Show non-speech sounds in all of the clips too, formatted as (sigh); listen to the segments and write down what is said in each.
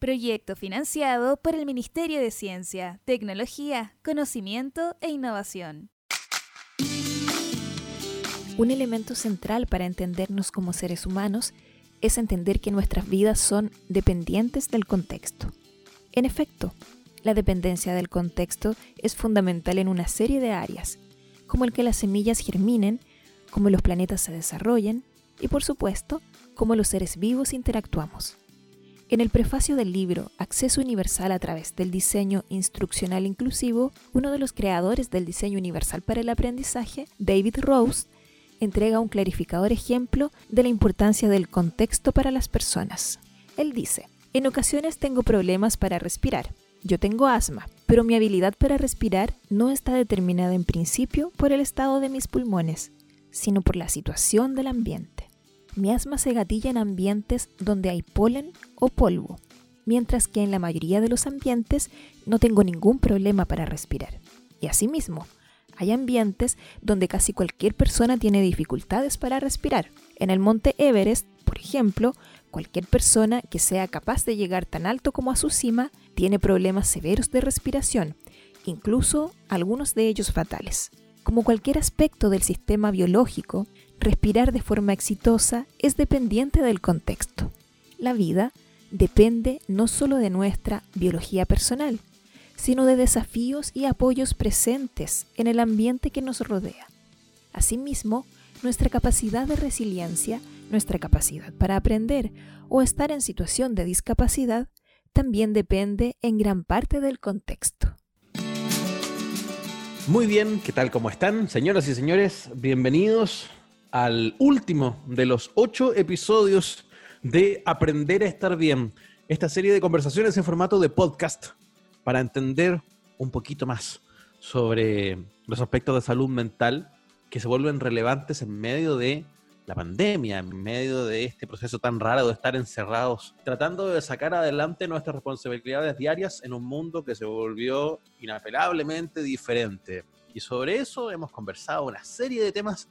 Proyecto financiado por el Ministerio de Ciencia, Tecnología, Conocimiento e Innovación. Un elemento central para entendernos como seres humanos es entender que nuestras vidas son dependientes del contexto. En efecto, la dependencia del contexto es fundamental en una serie de áreas, como el que las semillas germinen, como los planetas se desarrollen y, por supuesto, cómo los seres vivos interactuamos. En el prefacio del libro Acceso Universal a través del diseño instruccional inclusivo, uno de los creadores del diseño universal para el aprendizaje, David Rose, entrega un clarificador ejemplo de la importancia del contexto para las personas. Él dice, en ocasiones tengo problemas para respirar. Yo tengo asma, pero mi habilidad para respirar no está determinada en principio por el estado de mis pulmones, sino por la situación del ambiente. Mi asma se gatilla en ambientes donde hay polen o polvo, mientras que en la mayoría de los ambientes no tengo ningún problema para respirar. Y asimismo, hay ambientes donde casi cualquier persona tiene dificultades para respirar. En el monte Everest, por ejemplo, cualquier persona que sea capaz de llegar tan alto como a su cima tiene problemas severos de respiración, incluso algunos de ellos fatales. Como cualquier aspecto del sistema biológico, respirar de forma exitosa es dependiente del contexto. La vida depende no solo de nuestra biología personal, sino de desafíos y apoyos presentes en el ambiente que nos rodea. Asimismo, nuestra capacidad de resiliencia, nuestra capacidad para aprender o estar en situación de discapacidad también depende en gran parte del contexto. Muy bien, ¿qué tal? ¿Cómo están? Señoras y señores, bienvenidos al último de los ocho episodios de Aprender a estar bien, esta serie de conversaciones en formato de podcast para entender un poquito más sobre los aspectos de salud mental que se vuelven relevantes en medio de la pandemia, en medio de este proceso tan raro de estar encerrados, tratando de sacar adelante nuestras responsabilidades diarias en un mundo que se volvió inapelablemente diferente. Y sobre eso hemos conversado una serie de temas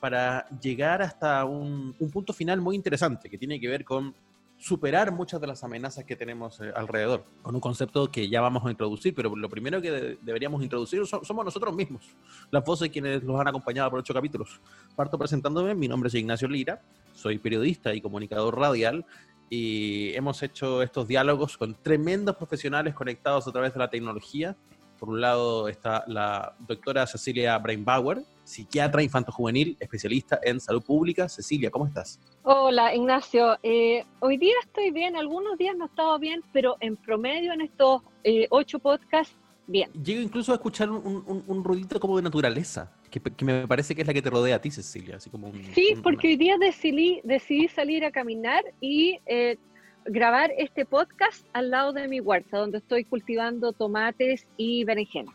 para llegar hasta un, un punto final muy interesante que tiene que ver con superar muchas de las amenazas que tenemos eh, alrededor, con un concepto que ya vamos a introducir, pero lo primero que deberíamos introducir somos nosotros mismos, las voces quienes nos han acompañado por ocho capítulos. Parto presentándome, mi nombre es Ignacio Lira, soy periodista y comunicador radial y hemos hecho estos diálogos con tremendos profesionales conectados a través de la tecnología. Por un lado está la doctora Cecilia Brainbauer, psiquiatra infanto-juvenil, especialista en salud pública. Cecilia, ¿cómo estás? Hola, Ignacio. Eh, hoy día estoy bien, algunos días no he estado bien, pero en promedio en estos eh, ocho podcasts, bien. Llego incluso a escuchar un, un, ruidito como de naturaleza, que, me parece que es la que te rodea a ti, Cecilia. Así como sí, porque hoy día decidí, decidí salir a caminar y eh, grabar este podcast al lado de mi huerta, donde estoy cultivando tomates y berenjena.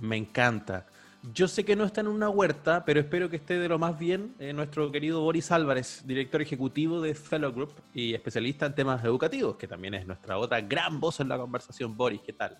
Me encanta. Yo sé que no está en una huerta, pero espero que esté de lo más bien eh, nuestro querido Boris Álvarez, director ejecutivo de Fellow Group y especialista en temas educativos, que también es nuestra otra gran voz en la conversación. Boris, ¿qué tal?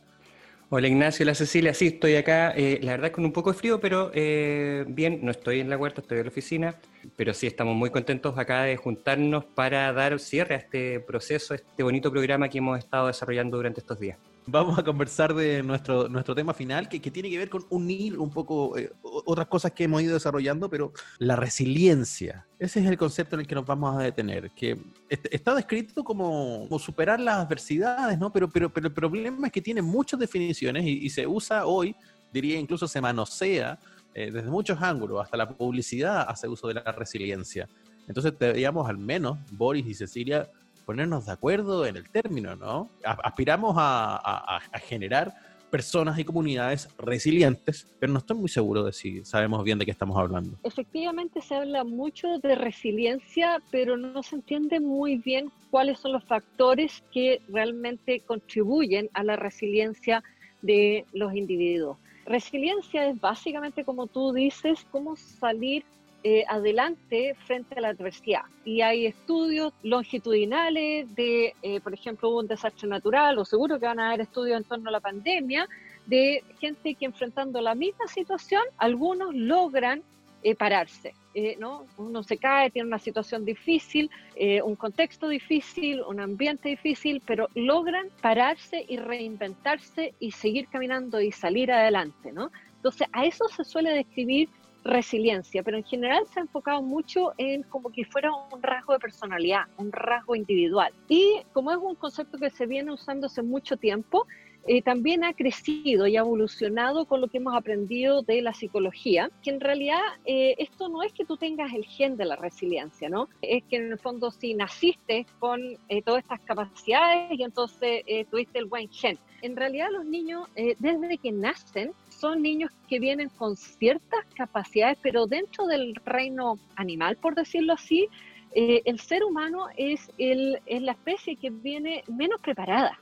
Hola Ignacio, la Cecilia, sí, estoy acá, eh, la verdad con un poco de frío, pero eh, bien, no estoy en la huerta, estoy en la oficina, pero sí estamos muy contentos acá de juntarnos para dar cierre a este proceso, a este bonito programa que hemos estado desarrollando durante estos días vamos a conversar de nuestro, nuestro tema final, que, que tiene que ver con unir un poco eh, otras cosas que hemos ido desarrollando, pero la resiliencia. Ese es el concepto en el que nos vamos a detener, que está descrito como, superar las adversidades, ¿no? Pero, pero, pero el problema es que tiene muchas definiciones y, se usa hoy, diría incluso se manosea eh, desde muchos ángulos, hasta la publicidad hace uso de la resiliencia. Entonces deberíamos al menos, Boris y Cecilia, ponernos de acuerdo en el término, ¿no? Aspiramos a, generar personas y comunidades resilientes, pero no estoy muy seguro de si sabemos bien de qué estamos hablando. Efectivamente se habla mucho de resiliencia, pero no se entiende muy bien cuáles son los factores que realmente contribuyen a la resiliencia de los individuos. Resiliencia es básicamente, como tú dices, cómo salir eh, adelante frente a la adversidad. Y hay estudios longitudinales de, eh, por ejemplo, hubo un desastre natural, o seguro que van a haber estudios en torno a la pandemia, de gente que enfrentando la misma situación, algunos logran eh, pararse. Eh, ¿no? Uno se cae, tiene una situación difícil, eh, un contexto difícil, un ambiente difícil, pero logran pararse y reinventarse y seguir caminando y salir adelante. ¿no? Entonces, a eso se suele describir resiliencia, pero en general se ha enfocado mucho en como que fuera un rasgo de personalidad, un rasgo individual. Y como es un concepto que se viene usando hace mucho tiempo, eh, también ha crecido y ha evolucionado con lo que hemos aprendido de la psicología, que en realidad eh, esto no es que tú tengas el gen de la resiliencia, ¿no? Es que en el fondo si naciste con eh, todas estas capacidades y entonces tuviste el buen gen. En realidad los niños, desde que nacen, son niños que vienen con ciertas capacidades, pero dentro del reino animal, por decirlo así, el ser humano es, el, es la especie que viene menos preparada.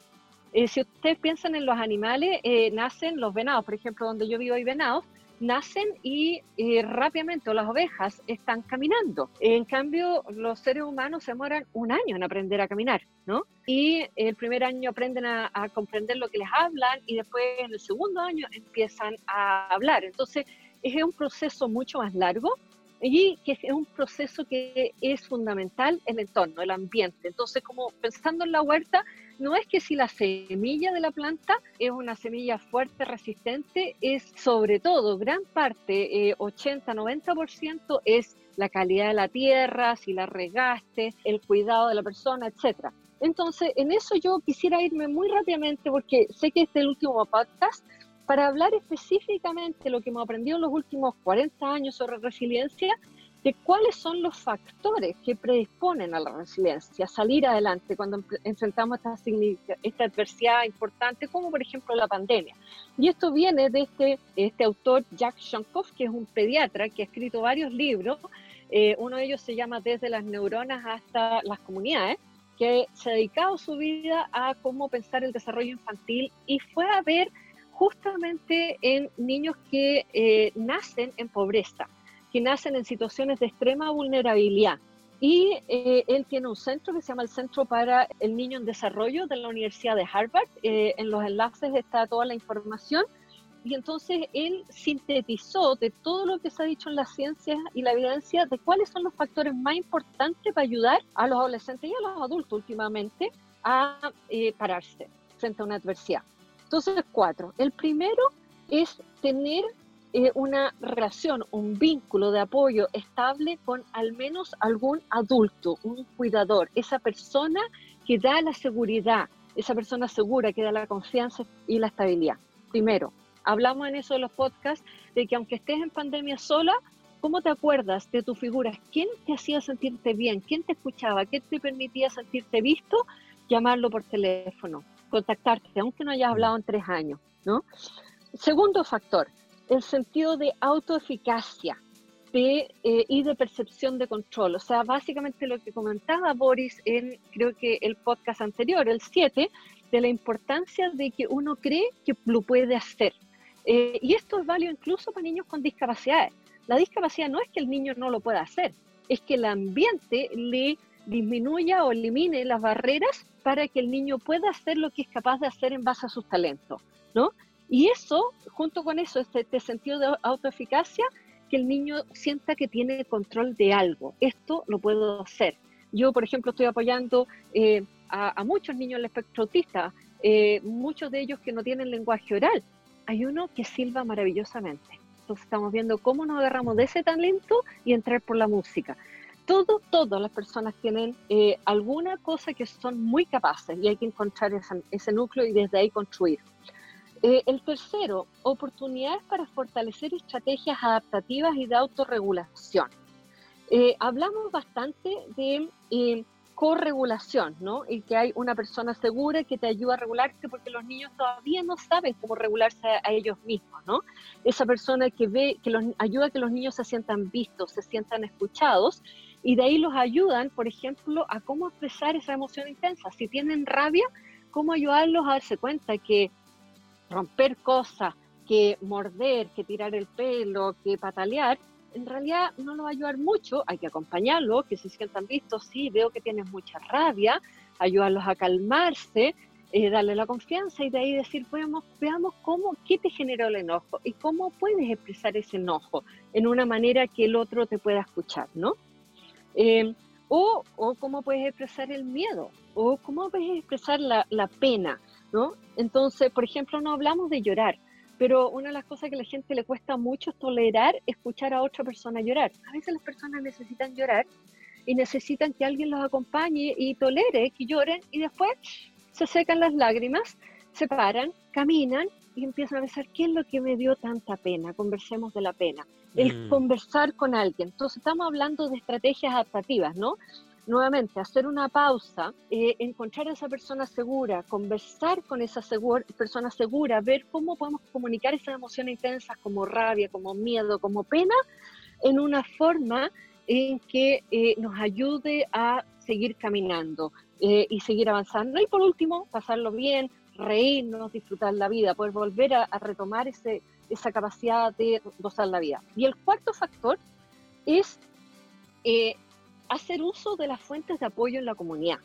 Eh, si ustedes piensan en los animales, eh, nacen los venados, por ejemplo, donde yo vivo hay venados, nacen y rápidamente, las ovejas, están caminando. En cambio, los seres humanos se demoran un año en aprender a caminar, ¿no? Y el primer año aprenden a, a comprender lo que les hablan y después en el segundo año empiezan a hablar. Entonces, es un proceso mucho más largo y que es un proceso que es fundamental el entorno, el ambiente. Entonces, como pensando en la huerta, no es que si la semilla de la planta es una semilla fuerte, resistente, es sobre todo, gran parte, 80-90% eh, es la calidad de la tierra, si la regaste, el cuidado de la persona, etcétera. Entonces, en eso yo quisiera irme muy rápidamente porque sé que este es el último podcast para hablar específicamente lo que hemos aprendido en los últimos 40 años sobre resiliencia cuáles son los factores que predisponen a la resiliencia, a salir adelante cuando enfrentamos esta, esta adversidad importante, como por ejemplo la pandemia. Y esto viene de este, este autor Jack Shankoff, que es un pediatra que ha escrito varios libros. Eh, uno de ellos se llama Desde las neuronas hasta las comunidades, que se ha dedicado su vida a cómo pensar el desarrollo infantil y fue a ver justamente en niños que eh, nacen en pobreza que nacen en situaciones de extrema vulnerabilidad. Y eh, él tiene un centro que se llama el Centro para el Niño en Desarrollo de la Universidad de Harvard. Eh, en los enlaces está toda la información. Y entonces él sintetizó de todo lo que se ha dicho en la ciencia y la evidencia de cuáles son los factores más importantes para ayudar a los adolescentes y a los adultos últimamente a eh, pararse frente a una adversidad. Entonces, cuatro. El primero es tener eh, una relación, un vínculo de apoyo estable con al menos algún adulto, un cuidador, esa persona que da la seguridad, esa persona segura que da la confianza y la estabilidad. Primero, hablamos en eso de los podcasts, de que aunque estés en pandemia sola, ¿cómo te acuerdas de tu figura? ¿Quién te hacía sentirte bien? ¿Quién te escuchaba? ¿Quién te permitía sentirte visto? Llamarlo por teléfono, contactarte, aunque no hayas hablado en tres años, ¿no? Segundo factor, el sentido de autoeficacia eh, y de percepción de control. O sea, básicamente lo que comentaba Boris en, creo que el podcast anterior, el 7, de la importancia de que uno cree que lo puede hacer. Eh, y esto es válido incluso para niños con discapacidades. La discapacidad no es que el niño no lo pueda hacer, es que el ambiente le disminuya o elimine las barreras para que el niño pueda hacer lo que es capaz de hacer en base a sus talentos, ¿no? Y eso, junto con eso, este, sentido de autoeficacia, que el niño sienta que tiene control de algo. Esto lo puedo hacer. Yo, por ejemplo, estoy apoyando eh, a, muchos niños en el espectro autista, eh, muchos de ellos que no tienen lenguaje oral. Hay uno que silba maravillosamente. Entonces estamos viendo cómo nos agarramos de ese talento y entrar por la música. Todo, todas las personas tienen eh, alguna cosa que son muy capaces y hay que encontrar ese núcleo y desde ahí construir. Eh, el tercero, oportunidades para fortalecer estrategias adaptativas y de autorregulación. Eh, hablamos bastante de eh, corregulación, ¿no? Y que hay una persona segura que te ayuda a regularte porque los niños todavía no saben cómo regularse a, ellos mismos, ¿no? Esa persona que ve, que los ayuda a que los niños se sientan vistos, se sientan escuchados y de ahí los ayudan, por ejemplo, a cómo expresar esa emoción intensa. Si tienen rabia, cómo ayudarlos a darse cuenta que romper cosas, que morder, que tirar el pelo, que patalear, en realidad no lo va a ayudar mucho, hay que acompañarlo, que se sientan vistos, sí, veo que tienes mucha rabia, ayudarlos a calmarse eh, darle la confianza y de ahí decir, veamos, veamos cómo, qué te generó el enojo y cómo puedes expresar ese enojo en una manera que el otro te pueda escuchar, ¿no? Eh, o, o, cómo puedes expresar el miedo, o cómo puedes expresar la, la, pena, ¿no? Entonces, por ejemplo, no hablamos de llorar, pero una de las cosas que a la gente le cuesta mucho es tolerar escuchar a otra persona llorar. A veces las personas necesitan llorar y necesitan que alguien los acompañe y tolere que lloren y después se secan las lágrimas, se paran, caminan y empiezan a pensar, ¿qué es lo que me dio tanta pena? Conversemos de la pena. El mm. conversar con alguien. Entonces estamos hablando de estrategias adaptativas, ¿no? Nuevamente, hacer una pausa, eh, encontrar a esa persona segura, conversar con esa persona segura, ver cómo podemos comunicar esas emociones intensas como rabia, como miedo, como pena, en una forma en que eh, nos ayude a seguir caminando, eh, y seguir avanzando. Y por último, pasarlo bien, reírnos, disfrutar la vida, poder volver a, retomar ese, esa capacidad de gozar la vida. Y el cuarto factor es hacer uso de las fuentes de apoyo en la comunidad.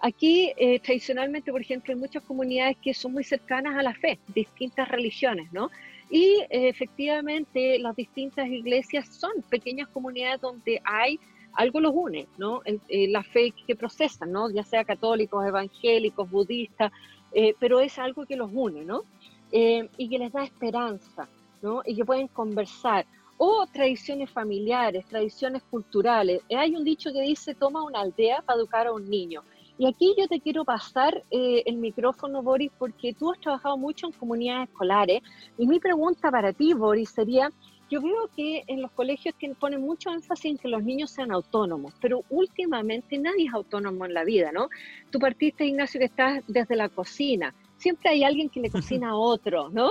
Aquí, eh, tradicionalmente, por ejemplo, hay muchas comunidades que son muy cercanas a la fe, distintas religiones, ¿no? Y efectivamente, las distintas iglesias son pequeñas comunidades donde hay algo los une, ¿no? Eh, la fe que procesan, ¿no? Ya sea católicos, evangélicos, budistas, eh, pero es algo que los une, ¿no? Eh, y que les da esperanza, ¿no? Y que pueden conversar. O tradiciones familiares, tradiciones culturales. Hay un dicho que dice, toma una aldea para educar a un niño. Y aquí yo te quiero pasar el micrófono, Boris, porque tú has trabajado mucho en comunidades escolares. Y mi pregunta para ti, Boris, sería, yo veo que en los colegios ponen mucho énfasis en que los niños sean autónomos, pero últimamente nadie es autónomo en la vida, ¿no? Tú partiste, Ignacio, que estás desde la cocina. Siempre hay alguien que le (laughs) cocina a otro, ¿no?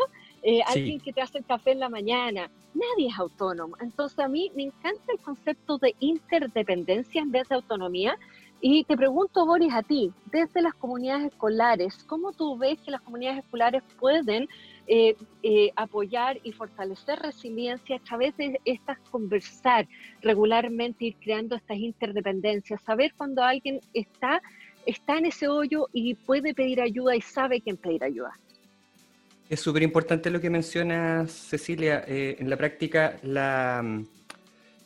Eh, alguien que te hace el café en la mañana. Nadie es autónomo. Entonces a mí me encanta el concepto de interdependencia en vez de autonomía. Y te pregunto, Boris, a ti, desde las comunidades escolares, ¿cómo tú ves que las comunidades escolares pueden eh, eh, apoyar y fortalecer resiliencia a través de estas conversar regularmente, ir creando estas interdependencias, saber cuando alguien está, está en ese hoyo y puede pedir ayuda y sabe quién pedir ayuda. Es súper importante lo que menciona Cecilia. Eh, en la práctica, la,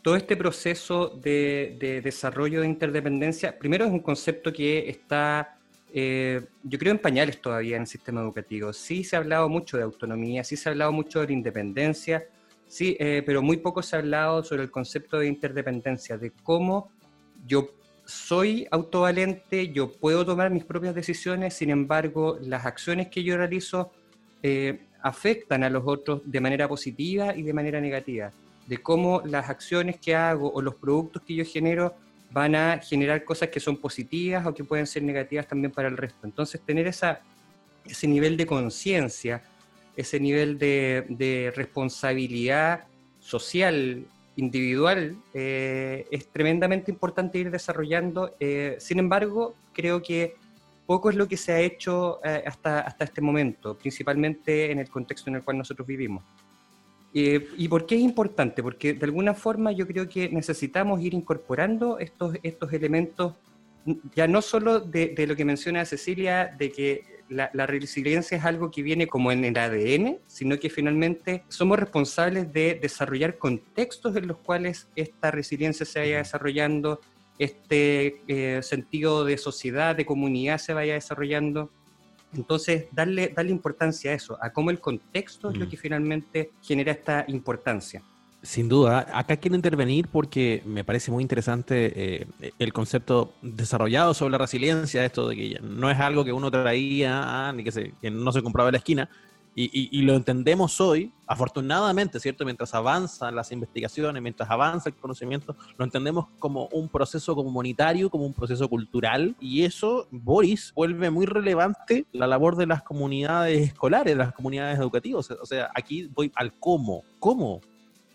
todo este proceso de, de, desarrollo de interdependencia, primero es un concepto que está eh, yo creo en pañales todavía en el sistema educativo. Sí se ha hablado mucho de autonomía, sí se ha hablado mucho de independencia, sí, eh, pero muy poco se ha hablado sobre el concepto de interdependencia, de cómo yo soy autovalente, yo puedo tomar mis propias decisiones, sin embargo, las acciones que yo realizo eh, afectan a los otros de manera positiva y de manera negativa, de cómo las acciones que hago o los productos que yo genero van a generar cosas que son positivas o que pueden ser negativas también para el resto. Entonces, tener ese nivel de conciencia, ese nivel de, responsabilidad social, individual, eh, es tremendamente importante ir desarrollando. Eh, sin embargo, creo que poco es lo que se ha hecho eh, hasta, hasta este momento, principalmente en el contexto en el cual nosotros vivimos. Eh, ¿Y por qué es importante? Porque de alguna forma yo creo que necesitamos ir incorporando estos, estos elementos, ya no solo de, lo que menciona Cecilia, de que la, resiliencia es algo que viene como en el ADN, sino que finalmente somos responsables de desarrollar contextos en los cuales esta resiliencia se vaya desarrollando, este eh, sentido de sociedad, de comunidad se vaya desarrollando. Entonces, darle, darle importancia a eso, a cómo el contexto es lo mm. que finalmente genera esta importancia. Sin duda, acá quiero intervenir porque me parece muy interesante eh, el concepto desarrollado sobre la resiliencia, esto de que no es algo que uno traía, ah, ni que, se, que no se compraba en la esquina, y, lo entendemos hoy, afortunadamente, ¿cierto? Mientras avanzan las investigaciones, mientras avanza el conocimiento, lo entendemos como un proceso comunitario, como un proceso cultural, y eso, Boris, vuelve muy relevante la labor de las comunidades escolares, de las comunidades educativas. O sea, aquí voy al cómo. ¿Cómo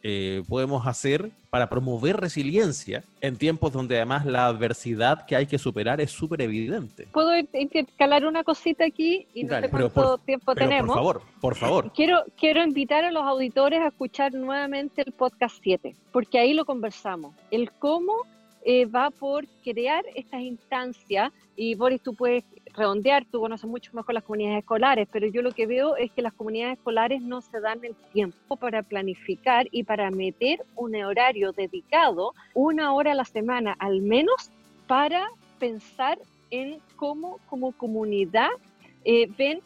eh, podemos hacer para promover resiliencia en tiempos donde además la adversidad que hay que superar es súper evidente. ¿Puedo intercalar una cosita aquí? Y no sé cuánto tiempo tenemos. Por favor, por favor. (laughs) Quiero, quiero invitar a los auditores a escuchar nuevamente el podcast 7, porque ahí lo conversamos. El cómo eh, va por crear estas instancias, y Boris, tú puedes redondear, tú conoces mucho mejor las comunidades escolares, pero yo lo que veo es que las comunidades escolares no se dan el tiempo para planificar y para meter un horario dedicado, una hora a la semana al menos, para pensar en cómo como comunidad eh, ven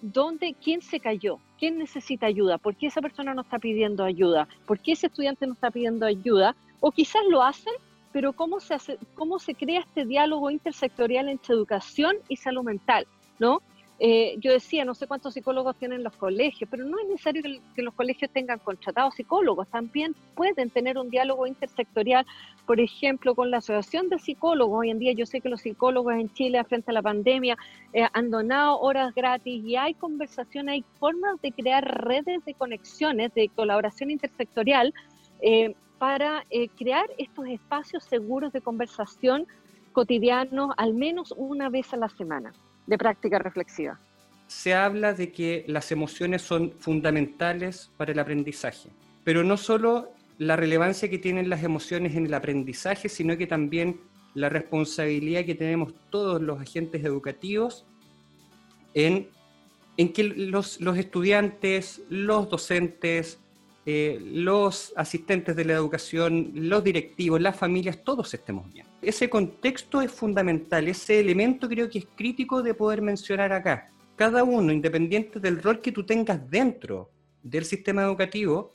dónde, quién se cayó, quién necesita ayuda, por qué esa persona no está pidiendo ayuda, por qué ese estudiante no está pidiendo ayuda, o quizás lo hacen, pero cómo se, hace, cómo se crea este diálogo intersectorial entre educación y salud mental, ¿no? Eh, yo decía, no sé cuántos psicólogos tienen los colegios, pero no es necesario que, los colegios tengan contratados psicólogos, también pueden tener un diálogo intersectorial, por ejemplo, con la Asociación de Psicólogos. Hoy en día yo sé que los psicólogos en Chile, frente a la pandemia, eh, han donado horas gratis y hay conversación, hay formas de crear redes de conexiones, de colaboración intersectorial. Eh, para crear estos espacios seguros de conversación cotidianos al menos una vez a la semana de práctica reflexiva. Se habla de que las emociones son fundamentales para el aprendizaje, pero no solo la relevancia que tienen las emociones en el aprendizaje, sino que también la responsabilidad que tenemos todos los agentes educativos en, en que los, los, estudiantes, los docentes, eh, los asistentes de la educación, los directivos, las familias, todos estemos bien ese contexto es fundamental, ese elemento creo que es crítico de poder mencionar acá. Cada uno, independiente del rol que tú tengas dentro del sistema educativo,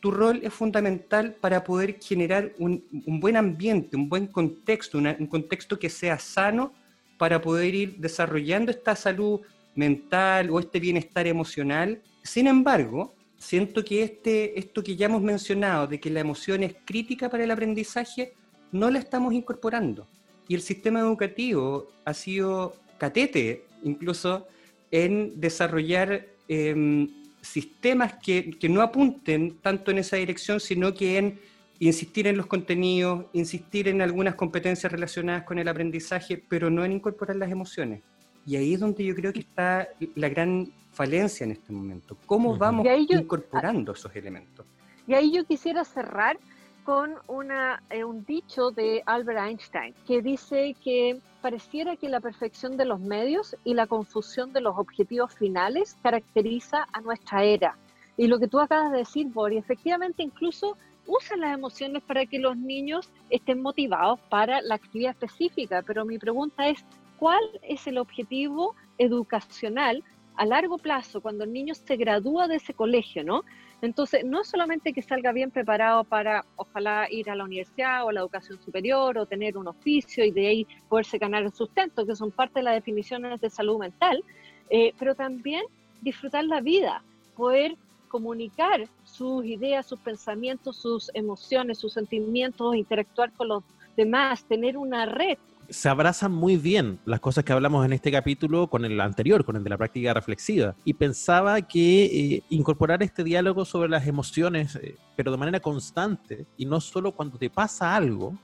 tu rol es fundamental para poder generar un, buen ambiente, un buen contexto, un contexto que sea sano para poder ir desarrollando esta salud mental o este bienestar emocional. Sin embargo, siento que este, esto que ya hemos mencionado, de que la emoción es crítica para el aprendizaje, no la estamos incorporando. Y el sistema educativo ha sido catete incluso en desarrollar em, sistemas que, no apunten tanto en esa dirección, sino que en insistir en los contenidos, insistir en algunas competencias relacionadas con el aprendizaje, pero no en incorporar las emociones. Y ahí es donde yo creo que está la gran falencia en este momento. ¿Cómo vamos incorporando esos elementos? Y ahí yo quisiera cerrar con una, eh, un dicho de Albert Einstein que dice que pareciera que la perfección de los medios y la confusión de los objetivos finales caracteriza a nuestra era. Y lo que tú acabas de decir, Bori, efectivamente incluso usan las emociones para que los niños estén motivados para la actividad específica, pero mi pregunta es, ¿cuál es el objetivo educacional a largo plazo cuando el niño se gradúa de ese colegio, ¿no? Entonces, no solamente que salga bien preparado para, ojalá, ir a la universidad o a la educación superior o tener un oficio y de ahí poderse ganar el sustento, que son parte de las definiciones de salud mental, eh, pero también disfrutar la vida, poder comunicar sus ideas, sus pensamientos, sus emociones, sus sentimientos, interactuar con los demás, tener una red se abrazan muy bien las cosas que hablamos en este capítulo con el anterior, con el de la práctica reflexiva. Y pensaba que eh, incorporar este diálogo sobre las emociones, eh, pero de manera constante, y no solo cuando te pasa algo,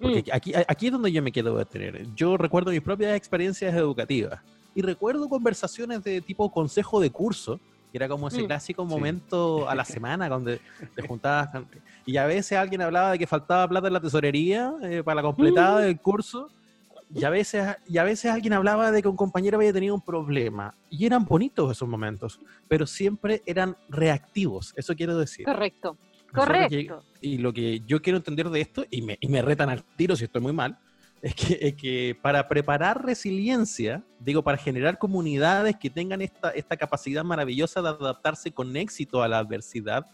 porque mm. aquí, aquí es donde yo me quedo de tener. Yo recuerdo mis propias experiencias educativas y recuerdo conversaciones de tipo consejo de curso, que era como ese mm. clásico momento a la (laughs) semana donde te juntabas. Y a veces alguien hablaba de que faltaba plata en la tesorería eh, para la completada mm. del curso. Y a, veces, y a veces alguien hablaba de que un compañero había tenido un problema. Y eran bonitos esos momentos, pero siempre eran reactivos. Eso quiero decir. Correcto. Correcto. y lo que yo quiero entender de esto, y me, y me retan al tiro si estoy muy mal, es que, que, para preparar resiliencia, digo, para generar comunidades que tengan esta, esta capacidad maravillosa de adaptarse con éxito a la adversidad,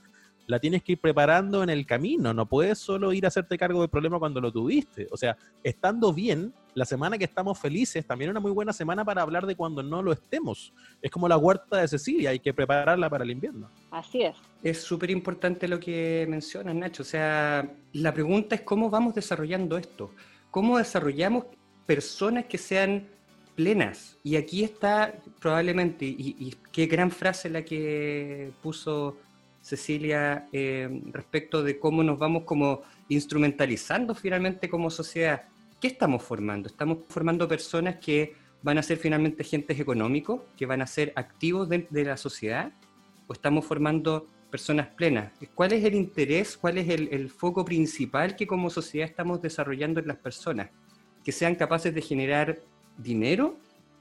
la tienes que ir preparando en el camino. No puedes solo ir a hacerte cargo del problema cuando lo tuviste. O sea, estando bien, la semana que estamos felices, también es una muy buena semana para hablar de cuando no lo estemos. Es como la huerta de Cecilia, hay que prepararla para el invierno. Así es. Es súper importante lo que mencionas, Nacho. O sea, la pregunta es cómo vamos desarrollando esto cómo desarrollamos personas que sean plenas. Y aquí está probablemente, y, qué gran frase la que puso Cecilia eh, respecto de cómo nos vamos como instrumentalizando finalmente como sociedad. ¿Qué estamos formando? Estamos formando personas que van a ser finalmente agentes económicos, que van a ser activos de, la sociedad, o estamos formando personas plenas. ¿Cuál es el interés, cuál es el, foco principal que como sociedad estamos desarrollando en las personas? ¿Que sean capaces de generar dinero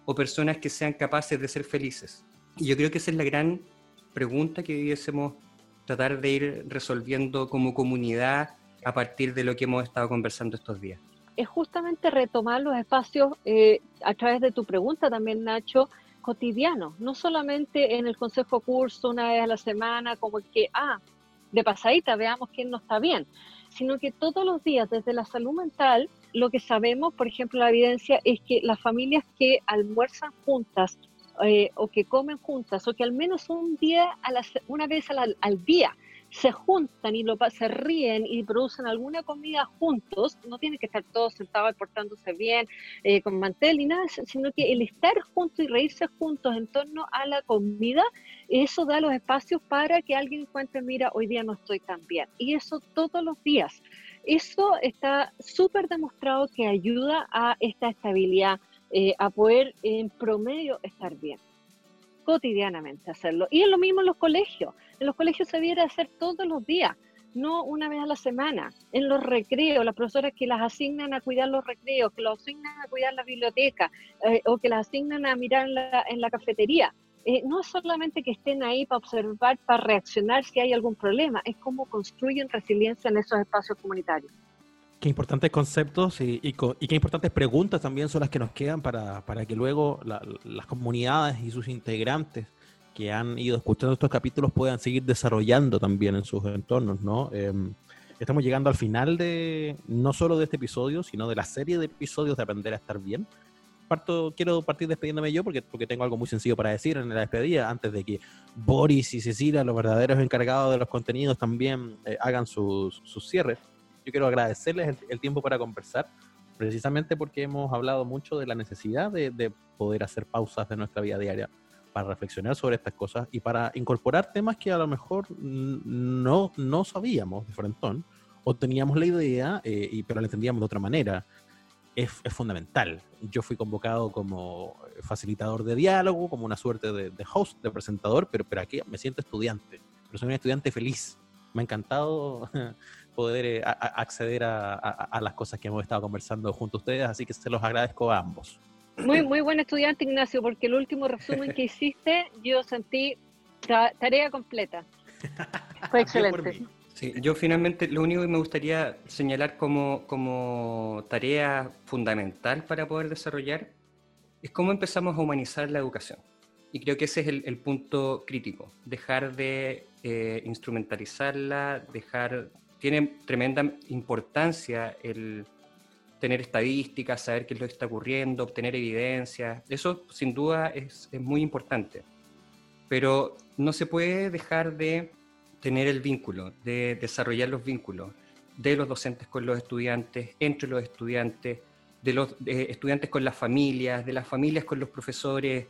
o personas que sean capaces de ser felices? Y yo creo que esa es la gran pregunta que debiésemos tratar de ir resolviendo como comunidad a partir de lo que hemos estado conversando estos días. Es justamente retomar los espacios eh, a través de tu pregunta también, Nacho, cotidianos, no solamente en el consejo curso una vez a la semana, como que, ah, de pasadita, veamos quién no está bien, sino que todos los días, desde la salud mental, lo que sabemos, por ejemplo, la evidencia es que las familias que almuerzan juntas eh, o que comen juntas o que al menos un día, a la, una vez al día, se juntan y lo, se ríen y producen alguna comida juntos, no tienen que estar todos sentados portándose bien, eh, con mantel ni nada, sino que el estar juntos y reírse juntos en torno a la comida, eso da los espacios para que alguien encuentre, mira, hoy día no estoy tan bien. Y eso todos los días. Eso está súper demostrado que ayuda a esta estabilidad, eh, a poder en promedio estar bien cotidianamente hacerlo. Y es lo mismo en los colegios. En los colegios se debiera hacer todos los días, no una vez a la semana. En los recreos, las profesoras que las asignan a cuidar los recreos, que los asignan a cuidar la biblioteca eh, o que las asignan a mirar en la, en la cafetería. Eh, no es solamente que estén ahí para observar, para reaccionar si hay algún problema, es cómo construyen resiliencia en esos espacios comunitarios. Qué importantes conceptos y, qué importantes preguntas también son las que nos quedan para, que luego las comunidades y sus integrantes que han ido escuchando estos capítulos puedan seguir desarrollando también en sus entornos, ¿no? Em, estamos llegando al final de no solo de este episodio, sino de la serie de episodios de Aprender a Estar Bien. Parto, quiero partir despidiéndome yo porque, porque tengo algo muy sencillo para decir en la despedida, antes de que Boris y Cecilia, los verdaderos encargados de los contenidos, también eh, hagan sus, sus cierres yo quiero agradecerles el, tiempo para conversar, precisamente porque hemos hablado mucho de la necesidad de, poder hacer pausas de nuestra vida diaria para reflexionar sobre estas cosas y para incorporar temas que a lo mejor no, no sabíamos de frontón o teníamos la idea, eh, y, pero la entendíamos de otra manera. Es, es, fundamental. Yo fui convocado como facilitador de diálogo, como una suerte de, de, host, de presentador, pero, pero aquí me siento estudiante, pero soy un estudiante feliz. Me ha encantado (laughs) poder eh, acceder a, las cosas que hemos estado conversando junto a ustedes, así que se los agradezco a ambos. Muy, muy buen estudiante, Ignacio, porque el último resumen que hiciste, yo sentí tarea completa. (laughs) Fue excelente. Sí, yo finalmente lo único que me gustaría señalar como, como tarea fundamental para poder desarrollar es cómo empezamos a humanizar la educación. Y creo que ese es el, punto crítico, dejar de eh, instrumentalizarla, dejar tiene tremenda importancia el tener estadísticas, saber qué es lo que está ocurriendo, obtener evidencia. Eso sin duda es, muy importante. Pero no se puede dejar de tener el vínculo, de desarrollar los vínculos de los docentes con los estudiantes, entre los estudiantes, de los estudiantes con las familias, de las familias con los profesores.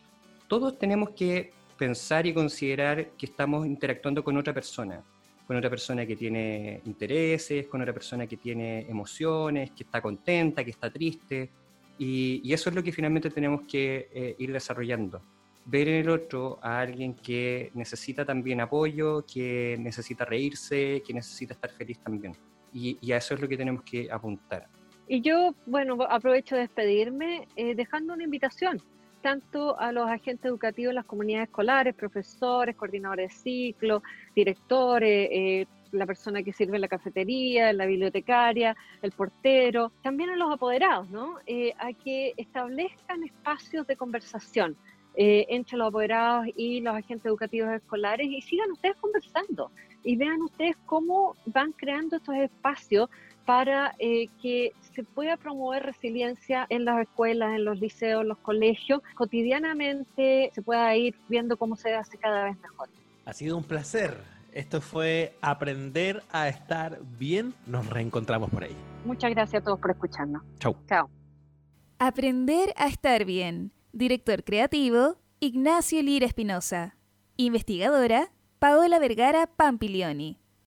Todos tenemos que pensar y considerar que estamos interactuando con otra persona con otra persona que tiene intereses, con otra persona que tiene emociones, que está contenta, que está triste. Y, eso es lo que finalmente tenemos que eh, ir desarrollando. Ver en el otro a alguien que necesita también apoyo, que necesita reírse, que necesita estar feliz también. Y, a eso es lo que tenemos que apuntar. Y yo, bueno, aprovecho de despedirme eh, dejando una invitación tanto a los agentes educativos en las comunidades escolares, profesores, coordinadores de ciclo, directores, eh, la persona que sirve en la cafetería, la bibliotecaria, el portero, también a los apoderados, ¿no? Eh, a que establezcan espacios de conversación eh, entre los apoderados y los agentes educativos escolares y sigan ustedes conversando y vean ustedes cómo van creando estos espacios para eh, que se pueda promover resiliencia en las escuelas, en los liceos, en los colegios, cotidianamente se pueda ir viendo cómo se hace cada vez mejor. Ha sido un placer. Esto fue Aprender a Estar Bien. Nos reencontramos por ahí. Muchas gracias a todos por escucharnos. Chau. Chao. Aprender a Estar Bien. Director creativo, Ignacio Lira Espinosa. Investigadora, Paola Vergara Pampilioni.